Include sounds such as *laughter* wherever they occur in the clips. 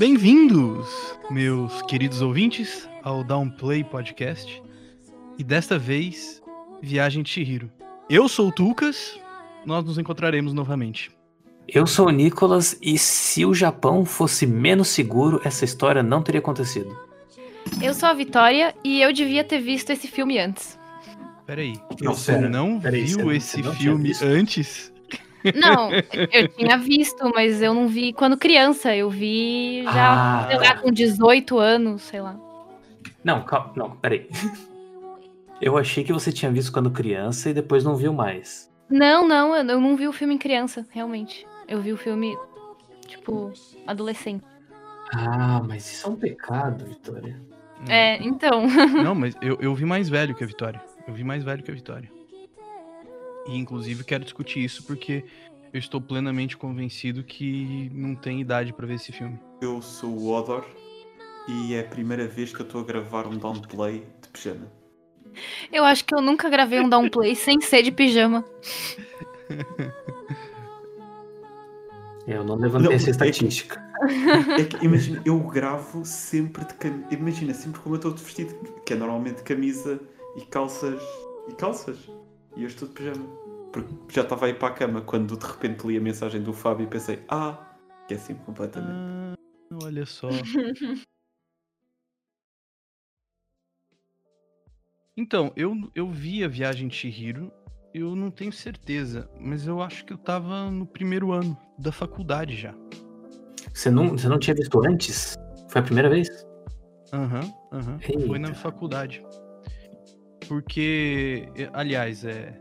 Bem-vindos, meus queridos ouvintes, ao Downplay Podcast. E desta vez, Viagem de Chihiro. Eu sou o Tucas, nós nos encontraremos novamente. Eu sou o Nicolas e se o Japão fosse menos seguro, essa história não teria acontecido. Eu sou a Vitória e eu devia ter visto esse filme antes. Peraí, Não, você pera, não peraí, viu você- esse não filme antes? Não, *laughs* eu tinha visto, mas eu não vi quando criança. Eu vi já, Ah. sei lá, com 18 anos, sei lá. Não, calma, não, peraí. *laughs* Eu achei que você tinha visto quando criança e depois não viu mais. Não, não, eu eu não vi o filme em criança, realmente. Eu vi o filme, tipo, adolescente. Ah, mas isso é um pecado, Vitória. É, então. Não, mas eu, eu vi mais velho que a Vitória. Eu vi mais velho que a Vitória. E inclusive quero discutir isso porque eu estou plenamente convencido que não tem idade pra ver esse filme. Eu sou o Odor e é a primeira vez que eu estou a gravar um downplay de pijama. Eu acho que eu nunca gravei um downplay sem ser de pijama. É, Eu não levantei Não, essa é que- estatística. É que, imagina, eu gravo sempre de camisa. Imagina, sempre como eu estou de vestido, que é normalmente camisa e calças. E calças. E eu estou de pijama. Porque já estava aí para a cama quando de repente li a mensagem do Fábio e pensei, ah, esqueci-me completamente. Ah, olha só. *laughs* Então, eu, eu vi a Viagem de Chihiro, eu não tenho certeza, mas eu acho que eu tava no primeiro ano da faculdade já. Você não, você não tinha visto antes? Foi a primeira vez? Aham, aham. Foi na faculdade. Porque, aliás, é.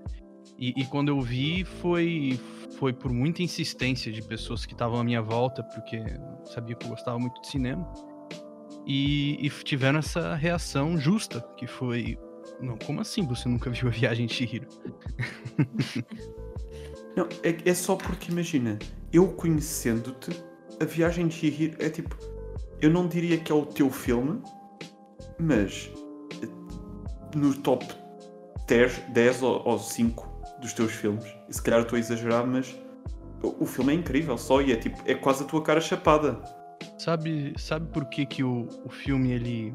E, e quando eu vi, foi, foi por muita insistência de pessoas que estavam à minha volta, porque sabia que eu gostava muito de cinema. E, e tiveram essa reação justa, que foi. Não, como assim você nunca viu a Viagem de Chihiro? *laughs* Não, é, é só porque imagina, eu conhecendo-te, a viagem de Chihiro é tipo. Eu não diria que é o teu filme, mas eh, no top 10, 10 ou, ou 5 dos teus filmes. E se calhar estou a exagerar, mas o, o filme é incrível só e é tipo, é quase a tua cara chapada. Sabe, sabe por que, que o, o filme ele.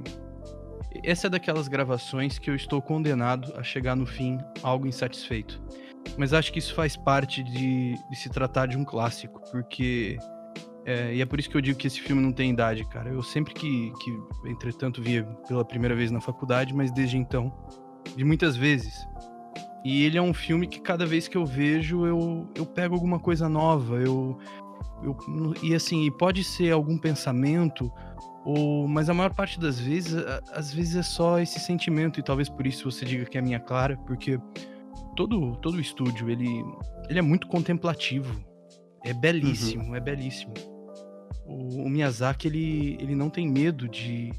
Essa é daquelas gravações que eu estou condenado a chegar no fim algo insatisfeito. Mas acho que isso faz parte de, de se tratar de um clássico, porque. é, e é por isso que eu digo que esse filme não tem idade, cara. Eu sempre que, que, entretanto, via pela primeira vez na faculdade, mas desde então, de muitas vezes. E ele é um filme que cada vez que eu vejo, eu, eu pego alguma coisa nova, eu, eu, e assim, pode ser algum pensamento, ou, mas a maior parte das vezes, às vezes é só esse sentimento, e talvez por isso você diga que é a minha clara, porque todo, todo o estúdio, ele, ele é muito contemplativo, é belíssimo, é belíssimo. O, o Miyazaki, ele, ele não tem medo de,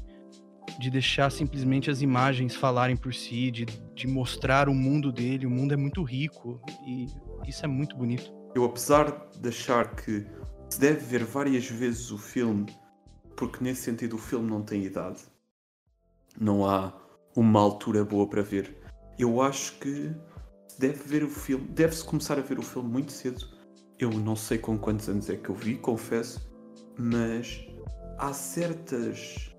de deixar simplesmente as imagens falarem por si, de, de mostrar o mundo dele, o mundo é muito rico, e isso é muito bonito. Eu, apesar de achar que se deve ver várias vezes o filme, porque nesse sentido o filme não tem idade, não há uma altura boa para ver, eu acho que se deve ver o filme, deve-se começar a ver o filme muito cedo. Eu não sei com quantos anos é que eu vi, confesso, mas há certas.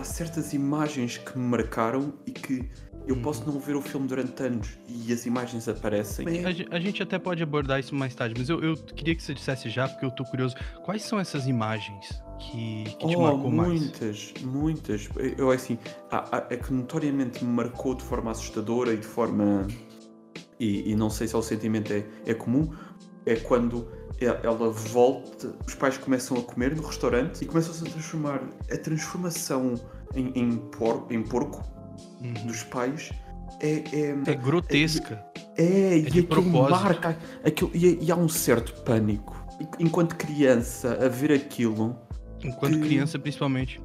Há certas imagens que me marcaram e que eu Uhum. posso não ver o filme durante anos e as imagens aparecem. A, a gente até pode abordar isso mais tarde, mas eu, eu queria que você dissesse já, porque eu tô curioso. Quais são essas imagens que, que te oh, marcou mais? muitas, muitas. Eu assim, há, há- é que notoriamente me marcou de forma assustadora e de forma. E, e não sei se o sentimento é, é comum, é quando ela volta, os pais começam a comer no restaurante e começam-se a transformar. A transformação em, em, por, em porco Uhum. dos pais é. é É grotesca. é, e de aquilo propósito. marca. Aquilo, e, e há um certo pânico. E- Enquanto criança, a ver aquilo. Enquanto que- criança, principalmente.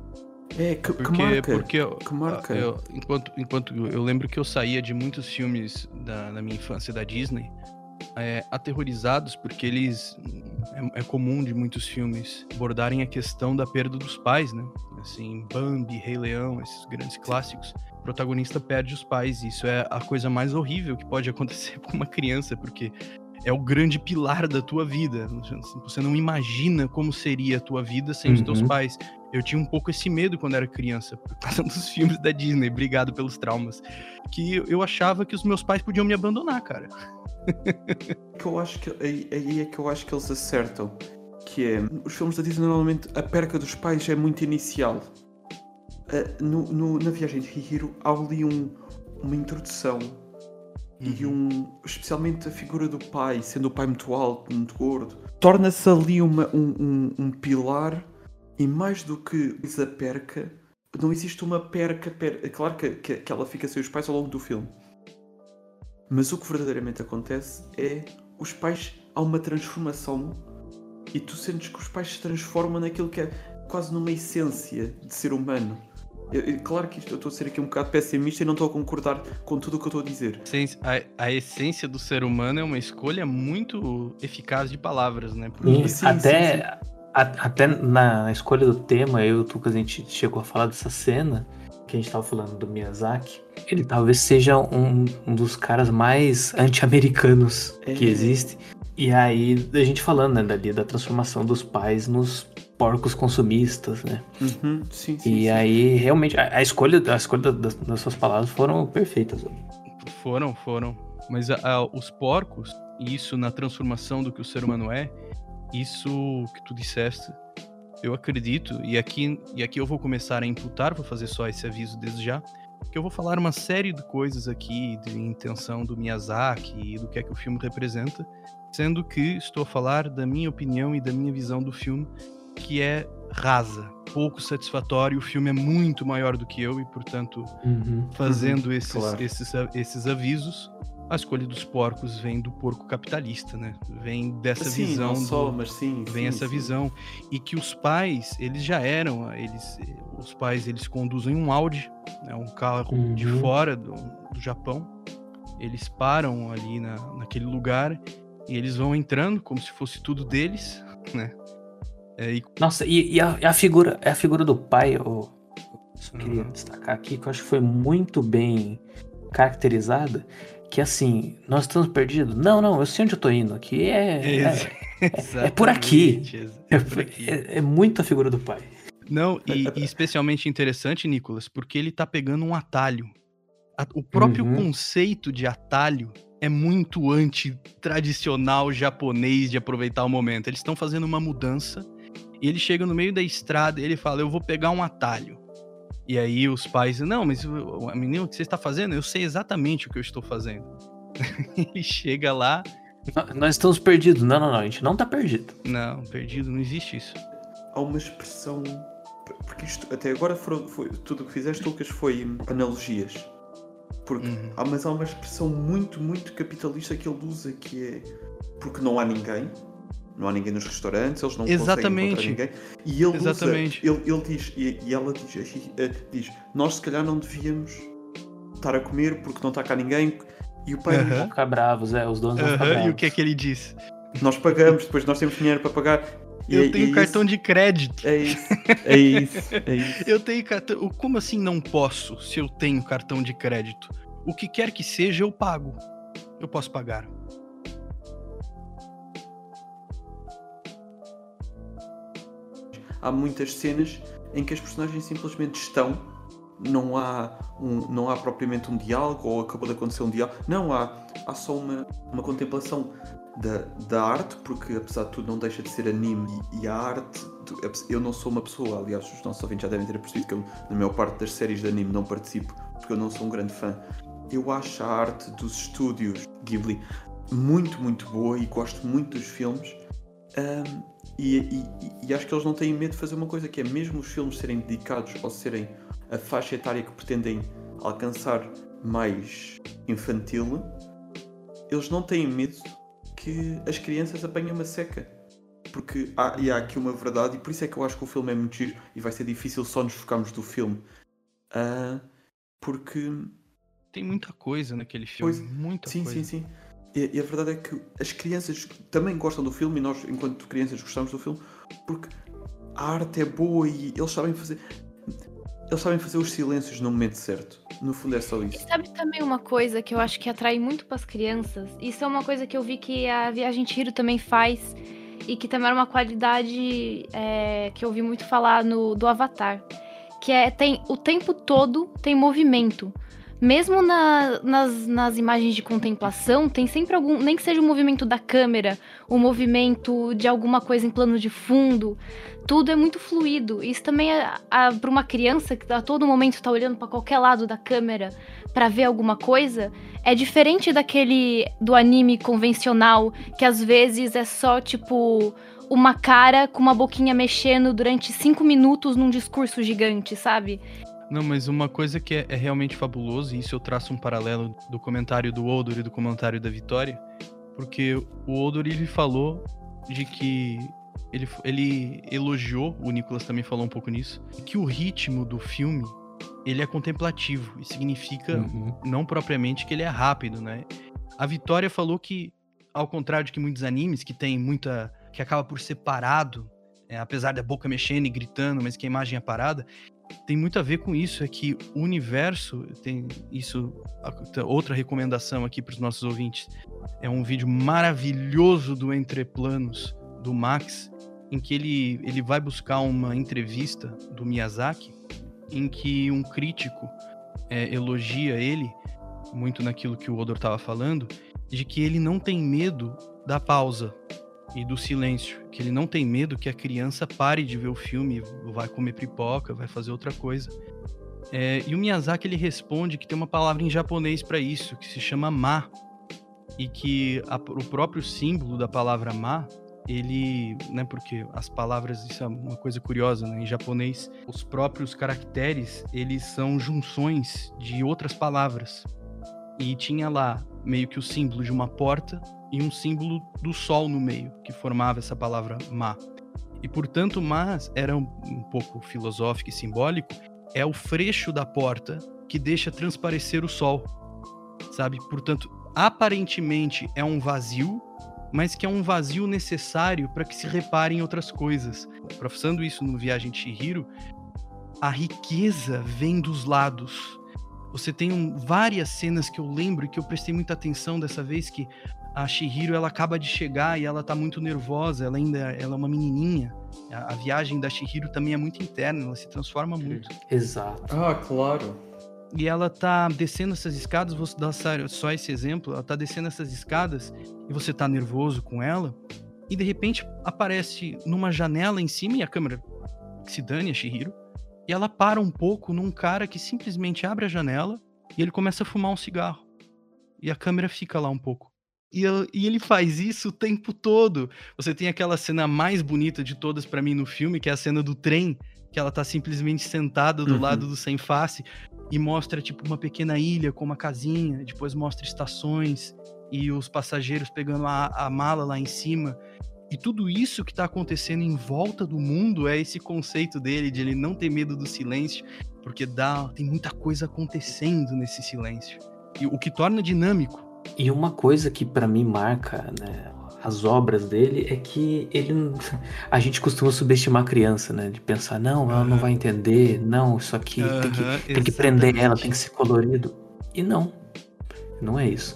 É, que, que Porque, marca. porque eu- que marca. eu- enquanto, enquanto eu lembro que eu saía de muitos filmes da, da minha infância da Disney, é, aterrorizados, porque eles. É, é comum de muitos filmes abordarem a questão da perda dos pais, né? Assim, Bambi, Rei Leão, esses grandes clássicos. O protagonista perde os pais, e isso é a coisa mais horrível que pode *laughs* acontecer com uma criança, porque é o grande pilar da tua vida. Você não imagina como seria a tua vida sem os teus Uhum. pais. Eu tinha um pouco esse medo quando era criança, por causa *laughs* dos filmes da Disney, obrigado pelos traumas. Que eu achava que os meus pais podiam me abandonar, cara. que eu acho que aí, é que eu acho que eles acertam. Que é, os filmes da Disney normalmente a perca dos pais é muito inicial. Ah, no, no- na viagem de Hihiro há ali um- uma introdução e um. especialmente a figura do pai, sendo o pai muito alto, muito gordo, torna-se ali uma- um, um- um pilar e mais do que a perca, não existe uma perca. per- é Claro que, que, que ela fica sem os pais ao longo do filme. Mas o que verdadeiramente acontece é os pais há uma transformação e tu sentes que os pais se transformam naquilo que é quase numa essência de ser humano. Eu- eu- claro que isto, eu estou a ser aqui um bocado pessimista e não estou a concordar com tudo o que eu estou a dizer. A, a essência do ser humano é uma escolha muito eficaz de palavras, né? Porque Sim, até, sim, a- até na, escolha do tema, eu e o Tucas, a gente chegou a falar dessa cena, que a gente tava falando do Miyazaki. Ele talvez seja um, um dos caras mais anti-americanos É. que existe. E aí, a gente falando, né, dali da transformação dos pais nos porcos consumistas, né? Uhum, sim, sim, E sim. aí, realmente, a, a escolha, a escolha das, das suas palavras foram perfeitas. Foram, foram. Mas a- a- os porcos, e isso na transformação do que o ser humano é, isso que tu disseste, eu acredito, e aqui, e aqui eu vou começar a imputar, vou fazer só esse aviso desde já, que eu vou falar uma série de coisas aqui de intenção do Miyazaki e do que é que o filme representa, sendo que estou a falar da minha opinião e da minha visão do filme, que é rasa, pouco satisfatório, o filme é muito maior do que eu e, portanto, fazendo esses, claro. esses, esses avisos, a escolha dos porcos vem do porco capitalista, né? Vem dessa sim, visão. não só, do- mas sim. vem sim, essa sim. visão e que os pais eles já eram eles os pais eles conduzem um Audi né, um carro de Uhum. fora do, do Japão eles param ali na, naquele lugar e eles vão entrando como se fosse tudo deles né É, e Nossa, e, e a, e a figura, a figura do pai, eu só queria Uhum. destacar aqui, que eu acho que foi muito bem caracterizada, que assim, nós estamos perdidos? Não, não, eu sei onde eu tô indo, aqui é... Ex- é por aqui. É, é por aqui. é- é muito a figura do pai. Não, e, e especialmente interessante, Nicolas, porque ele tá pegando um atalho. O próprio Uhum. conceito de atalho é muito anti-tradicional japonês de aproveitar o momento. Eles estão fazendo uma mudança e ele chega no meio da estrada e ele fala: Eu vou pegar um atalho. E aí os pais, não, mas o- a menina, o que você está fazendo? Eu sei exatamente o que eu estou fazendo. *laughs* ele chega lá, Nós estamos perdidos. Não, não, não, a gente não tá perdido. não, perdido, não existe isso. Há uma expressão. Porque isto, até agora foram, foi, tudo o que fizeste, Lucas, foi analogias. Porque Uhum. há, mas há uma expressão muito, muito capitalista que ele usa que é porque não há ninguém. Não há ninguém nos restaurantes, eles não conseguem Exatamente. encontrar ninguém. E ele Exatamente. usa, ele, ele diz, e, e ela diz, eh, diz, nós se calhar não devíamos estar a comer porque não está cá ninguém. E o pai diz, Aham. Vão ficar bravos, é, os donos vão ficar. E o que é que ele diz? nós pagamos, depois nós temos dinheiro para pagar. E Eu é- tenho é cartão isso, de crédito. É isso, é isso, é *laughs* isso. Eu tenho cartão. Como assim não posso se eu tenho cartão de crédito? O que quer que seja, eu pago. Eu posso pagar. Há muitas cenas em que as personagens simplesmente estão, não há, um, não há propriamente um diálogo ou acabou de acontecer um diálogo, não, há, há só uma, uma contemplação da, da arte, porque apesar de tudo não deixa de ser anime e, a arte, eu não sou uma pessoa, aliás os nossos ouvintes já devem ter percebido que eu na maior parte das séries de anime não participo, porque eu não sou um grande fã. Eu acho a arte dos estúdios Ghibli muito, muito boa e gosto muito dos filmes. Ahm, e, e- e acho que eles não têm medo de fazer uma coisa que é mesmo os filmes serem dedicados ou serem a faixa etária que pretendem alcançar mais infantil, eles não têm medo que as crianças apanhem uma seca. Porque há, e há aqui uma verdade, e por isso é que eu acho que o filme é muito giro e vai ser difícil só nos focarmos do filme. Ah, porque Tem muita coisa naquele filme. Pois, muita Sim, coisa. sim, sim. E, e a verdade é que as crianças também gostam do filme e nós, enquanto crianças, gostamos do filme porque a arte é boa e eles sabem fazer. Eles sabem fazer os silêncios no momento certo. No fundo é só E isso. sabe também uma coisa que eu acho que atrai muito pras crianças? Isso é uma coisa que eu vi que a Viagem Chihiro também faz e que também era uma qualidade é, que eu ouvi muito falar no, do Avatar. Que é, tem o tempo todo tem movimento. Mesmo na- nas, nas imagens de contemplação, tem sempre algum. Nem que seja o movimento da câmera, o movimento de alguma coisa em plano de fundo. Tudo é muito fluido. Isso também é para uma criança que a todo momento tá olhando para qualquer lado da câmera para ver alguma coisa, é diferente daquele do anime convencional, que às vezes é só tipo uma cara com uma boquinha mexendo durante cinco minutos num discurso gigante, sabe? Não, mas uma coisa que é, é realmente fabuloso, e isso eu traço um paralelo do comentário do Odor e do comentário da Vitória, porque o Odor ele falou de que ele, ele elogiou, o Nicolas também falou um pouco nisso, que o ritmo do filme ele é contemplativo e significa Uhum. não propriamente que ele é rápido, né? A Vitória falou que, ao contrário de que muitos animes que tem muita. que acaba por ser parado, é, apesar da boca mexendo e gritando, mas que a imagem é parada, tem muito a ver com isso. É que o universo tem isso. Outra recomendação aqui para os nossos ouvintes. É um vídeo maravilhoso do Entre Planos, do Max, em que ele, ele vai buscar uma entrevista do Miyazaki, em que um crítico é, elogia ele, muito naquilo que o Odor estava falando, de que ele não tem medo da pausa e do silêncio, que ele não tem medo que a criança pare de ver o filme, vai comer pipoca, vai fazer outra coisa. É, e o Miyazaki ele responde que tem uma palavra em japonês para isso, que se chama ma, e que a- o próprio símbolo da palavra ma ele, né, porque as palavras, isso é uma coisa curiosa, né, em japonês, os próprios caracteres, eles são junções de outras palavras. E tinha lá meio que o símbolo de uma porta e um símbolo do sol no meio, que formava essa palavra ma. E portanto, mas era um, um pouco filosófico e simbólico, é o freixo da porta que deixa transparecer o sol. Sabe? Portanto, aparentemente é um vazio, mas que é um vazio necessário para que se reparem outras coisas. Professando isso no Viagem de Chihiro, a riqueza vem dos lados. Você tem um- várias cenas que eu lembro e que eu prestei muita atenção dessa vez que a Chihiro ela acaba de chegar e ela tá muito nervosa, ela ainda ela é uma menininha. A, a viagem da Chihiro também é muito interna, ela se transforma muito. Exato. Ah, claro. E ela tá descendo essas escadas, vou dar só- só esse exemplo, ela tá descendo essas escadas e você tá nervoso com ela, e de repente aparece numa janela em cima e a câmera se dane a Shihiro, e ela para um pouco num cara que simplesmente abre a janela e ele começa a fumar um cigarro. E a câmera fica lá um pouco. E, eu- e ele faz isso o tempo todo. Você tem aquela cena mais bonita de todas pra mim no filme, que é a cena do trem, que ela tá simplesmente sentada do Uhum. lado do sem face e mostra tipo uma pequena ilha com uma casinha, depois mostra estações e os passageiros pegando a, a mala lá em cima. E tudo isso que tá acontecendo em volta do mundo é esse conceito dele de ele não ter medo do silêncio, porque dá, tem muita coisa acontecendo nesse silêncio. E o que torna dinâmico. E uma coisa que pra mim marca né, as obras dele é que ele não- a gente costuma subestimar a criança, né? De pensar, não, ela não Aham. vai entender, não, isso aqui tem que, tem que prender ela, tem que ser colorido. E não, não é isso.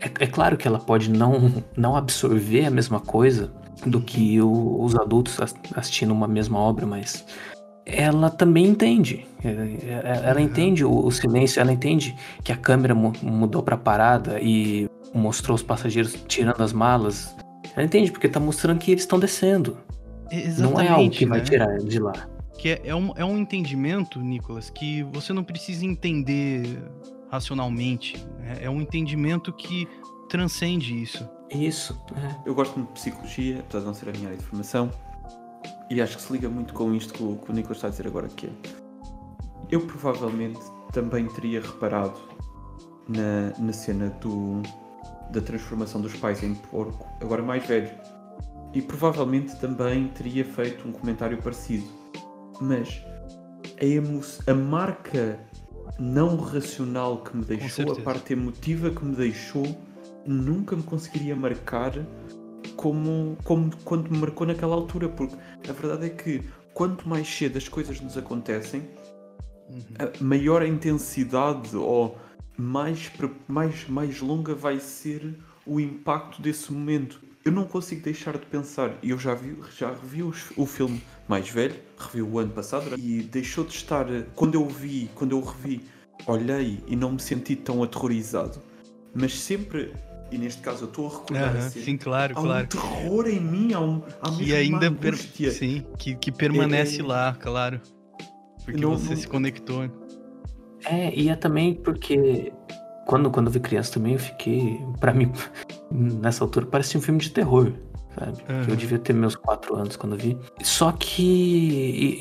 É, é claro que ela pode não, não absorver a mesma coisa do que o- os adultos as- assistindo uma mesma obra, mas ela também entende. É, é, Ela entende o, o silêncio, ela entende que a câmera mu- mudou pra parada e mostrou os passageiros tirando as malas. Ela entende porque tá mostrando que eles estão descendo. não é algo que vai né? tirar de lá. Que é, é um, é um entendimento, Nicolas, que você não precisa entender racionalmente. né? É um entendimento que transcende isso. Isso. é. Eu gosto muito de psicologia, apesar de não ser a minha área de formação, e acho que se liga muito com isto que o, que o Nicolas está a dizer agora, que é. Eu provavelmente também teria reparado na, na cena do, da transformação dos pais em porco, agora mais velho. E provavelmente também teria feito um comentário parecido. Mas a, emo a marca não racional que me deixou, a parte emotiva que me deixou, nunca me conseguiria marcar como, como quando me marcou naquela altura, porque a verdade é que quanto mais cedo as coisas nos acontecem, Uhum. a maior a intensidade ou mais, mais, mais longa vai ser o impacto desse momento. Eu não consigo deixar de pensar, e eu já vi, já revi os- o filme mais velho, revi o ano passado, e deixou de estar. Quando eu vi, quando eu revi, olhei e não me senti tão aterrorizado. Mas sempre, e neste caso eu estou a recordar Aham, assim, sim, claro, há claro. um terror em mim, há, um, há mesmo ainda uma angústia. sim, que, que permanece É- lá, claro. Porque Não- você não- se conectou. É, e é também porque quando, quando eu vi criança também eu fiquei. Pra mim, *laughs* nessa altura, parecia um filme de terror. Sabe? Aham. Eu devia ter meus quatro anos quando eu vi. Só que.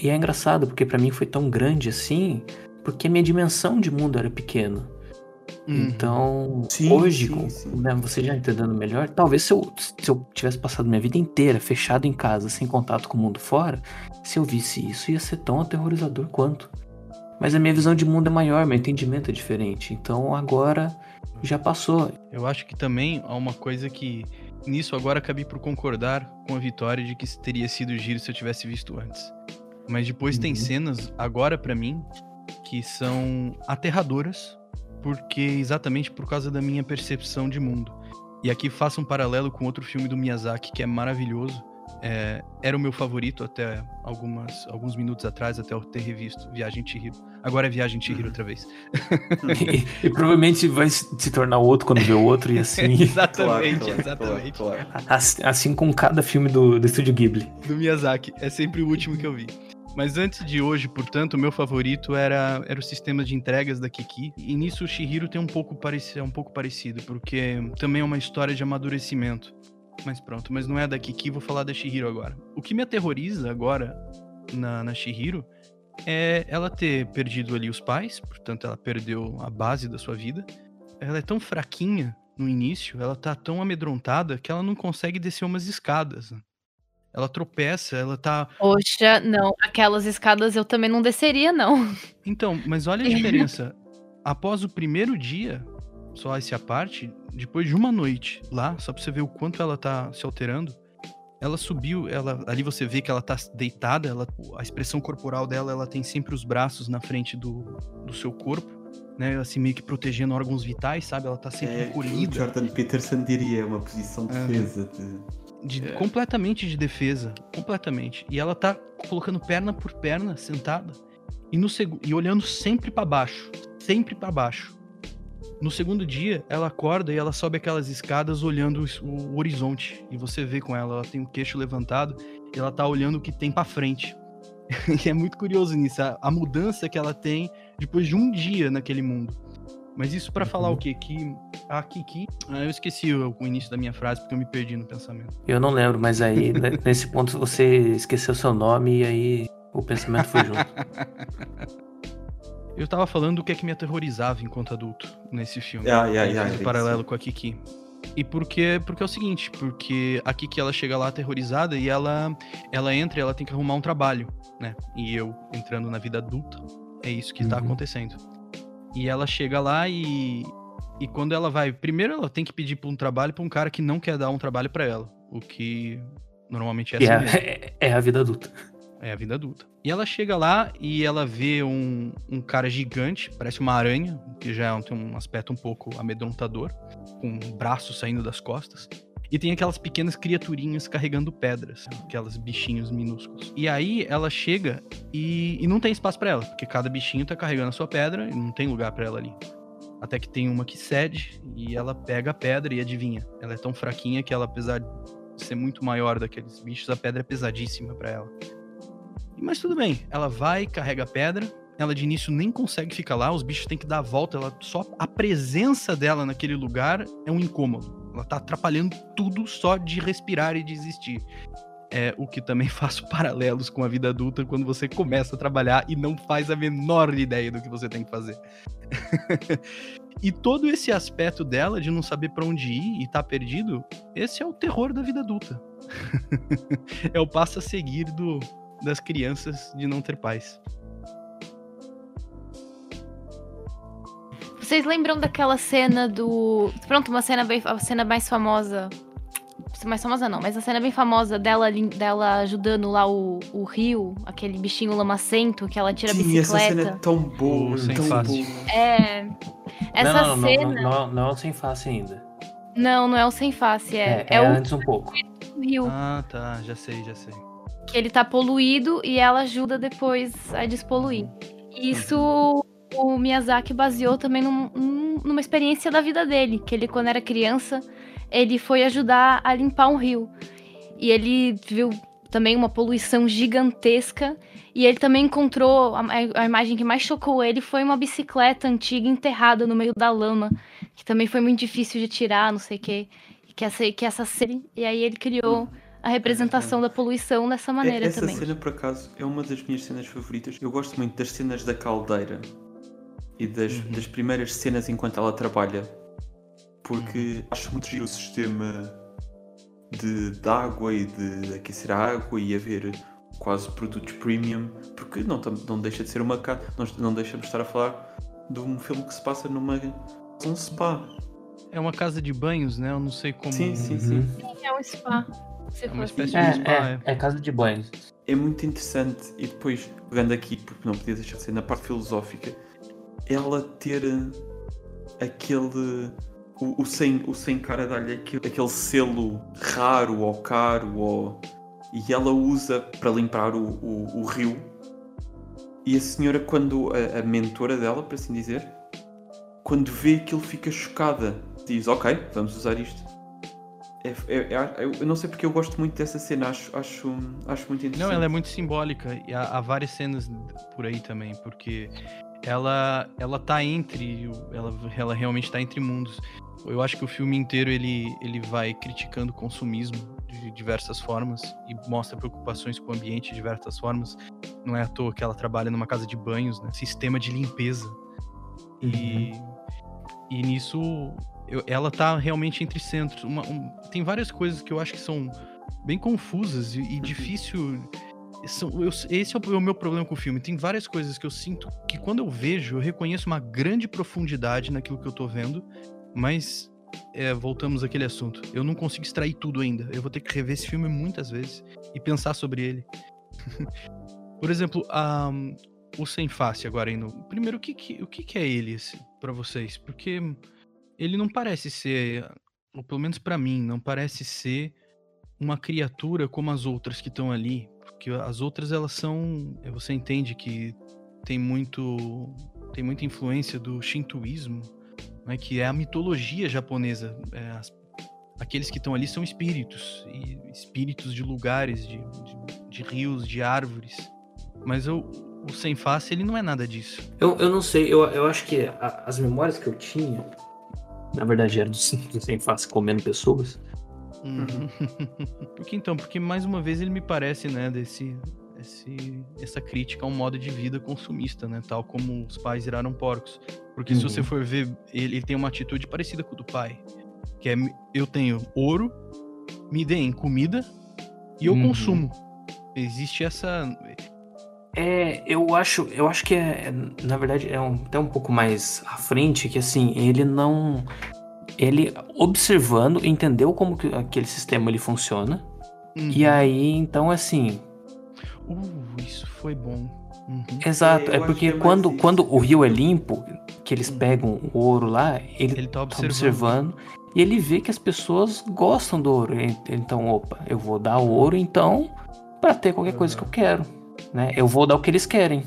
E, e é engraçado, porque pra mim foi tão grande assim, porque a minha dimensão de mundo era pequena. Uhum. Então, Sim, hoje, sim, sim. né, você já entendendo melhor, talvez se eu, se eu tivesse passado minha vida inteira fechado em casa, sem contato com o mundo fora, se eu visse isso, ia ser tão aterrorizador quanto. Mas a minha visão de mundo é maior, meu entendimento é diferente. Então agora já passou. Eu acho que também há uma coisa que. Nisso agora acabei por concordar com a Vitória de que teria sido giro se eu tivesse visto antes. Mas depois tem Uhum. cenas, agora pra mim, que são aterradoras, porque exatamente por causa da minha percepção de mundo. E aqui faço um paralelo com outro filme do Miyazaki que é maravilhoso. É, era o meu favorito até algumas, alguns minutos atrás, até eu ter revisto Viagem Chihiro. Agora é Viagem Chihiro Uhum. outra vez. *laughs* e, e provavelmente vai se se tornar outro quando ver o outro e assim. *laughs* exatamente, claro, exatamente. claro, claro. assim, assim com cada filme do, do Estúdio Ghibli. do Miyazaki. É sempre o último que eu vi. Mas antes de hoje, portanto, o meu favorito era, era o sistema de entregas da Kiki. E nisso o Shihiro tem um pouco, pareci, é um pouco parecido, porque também é uma história de amadurecimento. Mas pronto, mas não é da Kiki, vou falar da Shihiro agora. O que me aterroriza agora na, na Shihiro é ela ter perdido ali os pais, portanto ela perdeu a base da sua vida. Ela é tão fraquinha no início, ela tá tão amedrontada que ela não consegue descer umas escadas. Ela tropeça, ela tá. Poxa, não. Aquelas escadas eu também não desceria, não. *laughs* Então, mas olha a diferença. Após o primeiro dia, só esse a parte, depois de uma noite lá, só pra você ver o quanto ela tá se alterando, ela subiu, ela ali você vê que ela tá deitada, ela, a expressão corporal dela, ela tem sempre os braços na frente do, do seu corpo, né? Assim, meio que protegendo órgãos vitais, sabe? Ela tá sempre É, o encolhida. Jordan Peterson diria uma posição de Aham. defesa. De... de- É. completamente de defesa, completamente. E ela tá colocando perna por perna, sentada, e no e olhando sempre pra baixo, sempre pra baixo. No segundo dia, ela acorda e ela sobe aquelas escadas olhando o, horizonte. E você vê com ela, ela tem o queixo levantado e ela tá olhando o que tem pra frente. *laughs* e é muito curioso nisso, a, a mudança que ela tem depois de um dia naquele mundo. Mas isso pra falar Uhum. o quê? Que a Kiki. Ah, eu esqueci o, o início da minha frase porque eu me perdi no pensamento. Eu não lembro, mas aí *laughs* nesse ponto você esqueceu seu nome e aí o pensamento foi junto. *laughs* Eu tava falando do que é que me aterrorizava enquanto adulto nesse filme. Ah, yeah, yeah, é um paralelo com a Kiki. E porque, porque é o seguinte, porque a Kiki ela chega lá aterrorizada e ela ela entra e ela tem que arrumar um trabalho, né? E eu entrando na vida adulta, é isso que tá Uhum. acontecendo. E ela chega lá e e quando ela vai, primeiro ela tem que pedir por um trabalho pra um cara que não quer dar um trabalho pra ela, o que normalmente é E assim mesmo. é, *laughs* é a vida adulta. É a vida adulta. E ela chega lá e ela vê um, um cara gigante, parece uma aranha, que já tem um aspecto um pouco amedrontador, com um braço saindo das costas. E tem aquelas pequenas criaturinhas carregando pedras, aquelas bichinhos minúsculos. E aí ela chega e, e não tem espaço pra ela, porque cada bichinho tá carregando a sua pedra e não tem lugar pra ela ali. Até que tem uma que cede e ela pega a pedra e adivinha. Ela é tão fraquinha que ela, apesar de ser muito maior daqueles bichos, a pedra é pesadíssima pra ela. Mas tudo bem, ela vai, carrega a pedra. Ela de início nem consegue ficar lá, os bichos têm que dar a volta. Ela só a presença dela naquele lugar é um incômodo. Ela tá atrapalhando tudo só de respirar e de existir. É o que também *laughs* faço paralelos com a vida adulta quando você começa a trabalhar e não faz a menor ideia do que você tem que fazer. *laughs* e todo esse aspecto dela de não saber pra onde ir e tá perdido, esse é o terror da vida adulta. *laughs* é o passo a seguir do, das crianças de não ter pais. Vocês lembram daquela cena do. Pronto, uma cena bem. A cena mais famosa. mais famosa não, mas a cena bem famosa dela, dela ajudando lá o, o rio, aquele bichinho lamacento que ela tira a Sim, essa cena é bicicleta. tão boa, O sem tão face. boa. É. Essa não, não, cena. não, não, não é o sem face ainda. Não, não é o sem face, é, É, é, é o antes um pouco. rio. Ah, tá. Já sei, já sei. que ele tá poluído e ela ajuda depois a despoluir. Isso o Miyazaki baseou também num- num- numa experiência da vida dele, que ele quando era criança, ele foi ajudar a limpar um rio. E ele viu também uma poluição gigantesca e ele também encontrou a, a imagem que mais chocou ele foi uma bicicleta antiga enterrada no meio da lama, que também foi muito difícil de tirar, não sei o quê. Que essa, que essa série, e aí ele criou a representação da poluição dessa maneira É- Essa também. cena, por acaso, é uma das minhas cenas favoritas. Eu gosto muito das cenas da caldeira e das, Uhum. das primeiras cenas enquanto ela trabalha, porque Uhum. acho muito giro o sistema de, de água e de aquecer a água e haver quase produtos premium, porque não, não deixa de ser uma casa, não, não deixamos de estar a falar de um filme que se passa numa um spa. É uma casa de banhos, né? Eu não sei como. Sim, sim, Uhum. sim. É um spa. Se É uma espécie É, de spa, é, é casa de banho. é muito interessante e depois pegando aqui porque não podia deixar de ser na parte filosófica ela ter eh, aquele o, o sem o sem cara dar-lhe aquele, aquele selo raro ou caro ou e ela usa para limpar o, o, o rio. E a senhora quando a, a mentora dela por assim dizer quando vê aquilo fica chocada. Diz ok vamos usar isto. É- é- é- eu não sei porque eu gosto muito dessa cena acho acho acho muito interessante Não, ela é muito simbólica. E há, há várias cenas por aí também, porque ela ela tá entre ela, ela realmente tá entre mundos. Eu acho que o filme inteiro ele ele vai criticando o consumismo de diversas formas e mostra preocupações com o ambiente de diversas formas. Não é à toa que ela trabalha numa casa de banhos, né? Sistema de limpeza. E e nisso eu- ela tá realmente entre centros. Uma- um- tem várias coisas que eu acho que são bem confusas e, e difícil. Eu- esse é o, meu problema com o filme. Tem várias coisas que eu sinto que quando eu vejo, eu reconheço uma grande profundidade naquilo que eu tô vendo, mas é, voltamos àquele assunto. Eu não consigo extrair tudo ainda. Eu vou ter que rever esse filme muitas vezes e pensar sobre ele. *laughs* Por exemplo, a, o Sem Face agora indo. Primeiro, o que, que- o que, que é ele pra vocês? Porque ele não parece ser, ou pelo menos pra mim, não parece ser uma criatura como as outras que estão ali. Porque as outras, elas são. Você entende que tem muito. Tem muita influência do shintoísmo, né, que é a mitologia japonesa. é, as- aqueles que estão ali são espíritos, e espíritos de lugares, de, de- de rios, de árvores. Mas o, o sem face, ele não é nada disso. Eu, eu não sei, eu, eu acho que a- as memórias que eu tinha, na verdade era do, do *laughs* sem face comendo pessoas. Uhum. porque então, porque mais uma vez ele me parece, né, desse, esse, essa crítica a um modo de vida consumista, né, tal como os pais viraram porcos. Porque se Uhum. você for ver, ele, ele tem uma atitude parecida com o do pai, que é eu tenho ouro, me deem comida e eu Uhum. consumo. Existe essa É, eu acho, eu acho que é, é, na verdade, é um- até um pouco mais à frente, que assim, ele não. Ele observando, entendeu como que aquele sistema ele funciona. E Uhum. aí, então, assim, Uh, isso foi bom. Uhum. exato, eu é acho porque que é quando, isso. quando o rio é limpo, que eles Uhum. pegam o ouro lá, ele Ele tá tá observando. observando e ele vê que as pessoas gostam do ouro. E- Então, opa, eu vou dar o ouro então pra ter qualquer coisa que eu quero, né? Eu vou dar o que eles querem.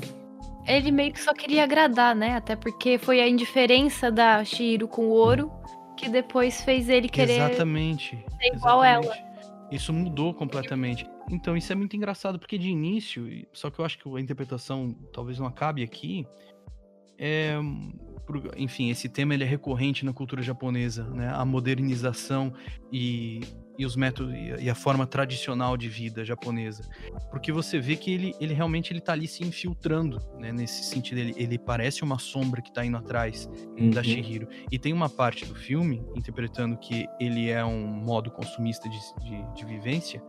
Ele meio que só queria agradar, né? Até porque foi a indiferença da Shiro com o ouro que depois fez ele querer. Exatamente. ser igual exatamente. Isso mudou completamente. Então, isso é muito engraçado, porque de início, só que eu acho que a interpretação talvez não acabe aqui. É, enfim, esse tema ele é recorrente na cultura japonesa, né? A modernização e, e os métodos e a- forma tradicional de vida japonesa. Porque você vê que ele, ele realmente ele tá ali se infiltrando, né? Nesse sentido, ele, ele parece uma sombra que tá indo atrás da Uhum. Shihiro. E tem uma parte do filme, interpretando que ele é um modo consumista de, de, de vivência,